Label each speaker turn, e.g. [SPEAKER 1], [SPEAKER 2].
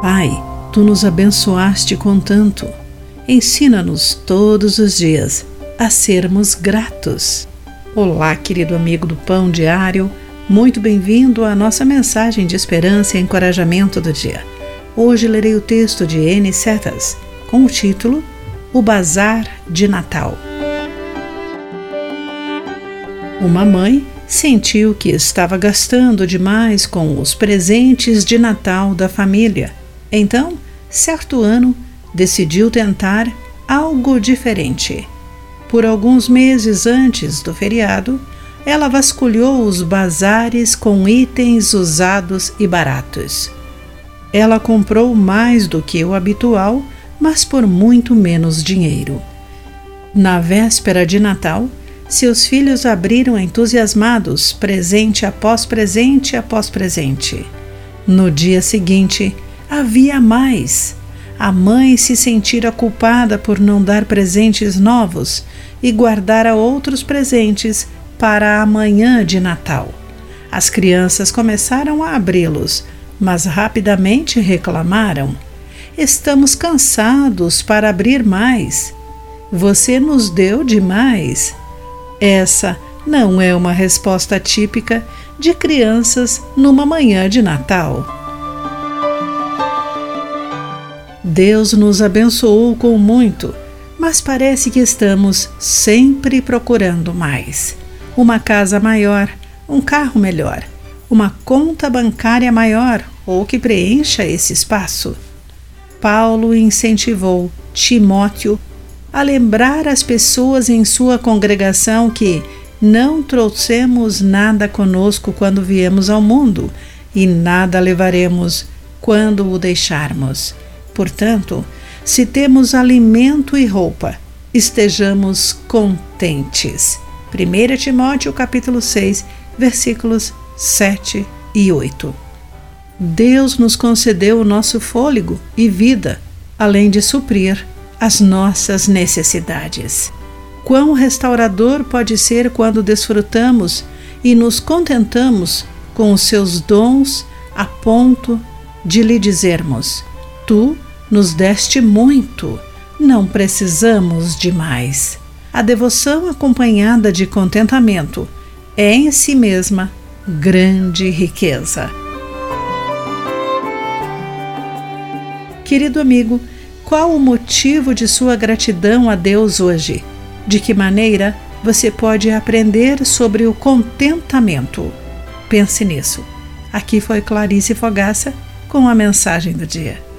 [SPEAKER 1] Pai, tu nos abençoaste com tanto. Ensina-nos todos os dias a sermos gratos. Olá, querido amigo do Pão Diário, muito bem-vindo à nossa mensagem de esperança e encorajamento do dia. Hoje lerei o texto de N. Setas com o título O Bazar de Natal. Uma mãe sentiu que estava gastando demais com os presentes de Natal da família então, certo ano, decidiu tentar algo diferente. Por alguns meses antes do feriado, ela vasculhou os bazares com itens usados e baratos. Ela comprou mais do que o habitual, mas por muito menos dinheiro. Na véspera de Natal, seus filhos abriram entusiasmados, presente após presente após presente. No dia seguinte, havia mais. A mãe se sentira culpada por não dar presentes novos e guardara outros presentes para a manhã de Natal. As crianças começaram a abri-los, mas rapidamente reclamaram: Estamos cansados para abrir mais. Você nos deu demais. Essa não é uma resposta típica de crianças numa manhã de Natal. Deus nos abençoou com muito, mas parece que estamos sempre procurando mais. Uma casa maior, um carro melhor, uma conta bancária maior ou que preencha esse espaço. Paulo incentivou Timóteo a lembrar as pessoas em sua congregação que não trouxemos nada conosco quando viemos ao mundo e nada levaremos quando o deixarmos. Portanto, se temos alimento e roupa, estejamos contentes. 1 Timóteo capítulo 6, versículos 7 e 8. Deus nos concedeu o nosso fôlego e vida, além de suprir as nossas necessidades. Quão restaurador pode ser quando desfrutamos e nos contentamos com os seus dons a ponto de lhe dizermos: Tu nos deste muito, não precisamos de mais. A devoção acompanhada de contentamento é em si mesma grande riqueza. Querido amigo, qual o motivo de sua gratidão a Deus hoje? De que maneira você pode aprender sobre o contentamento? Pense nisso. Aqui foi Clarice Fogaça com a mensagem do dia.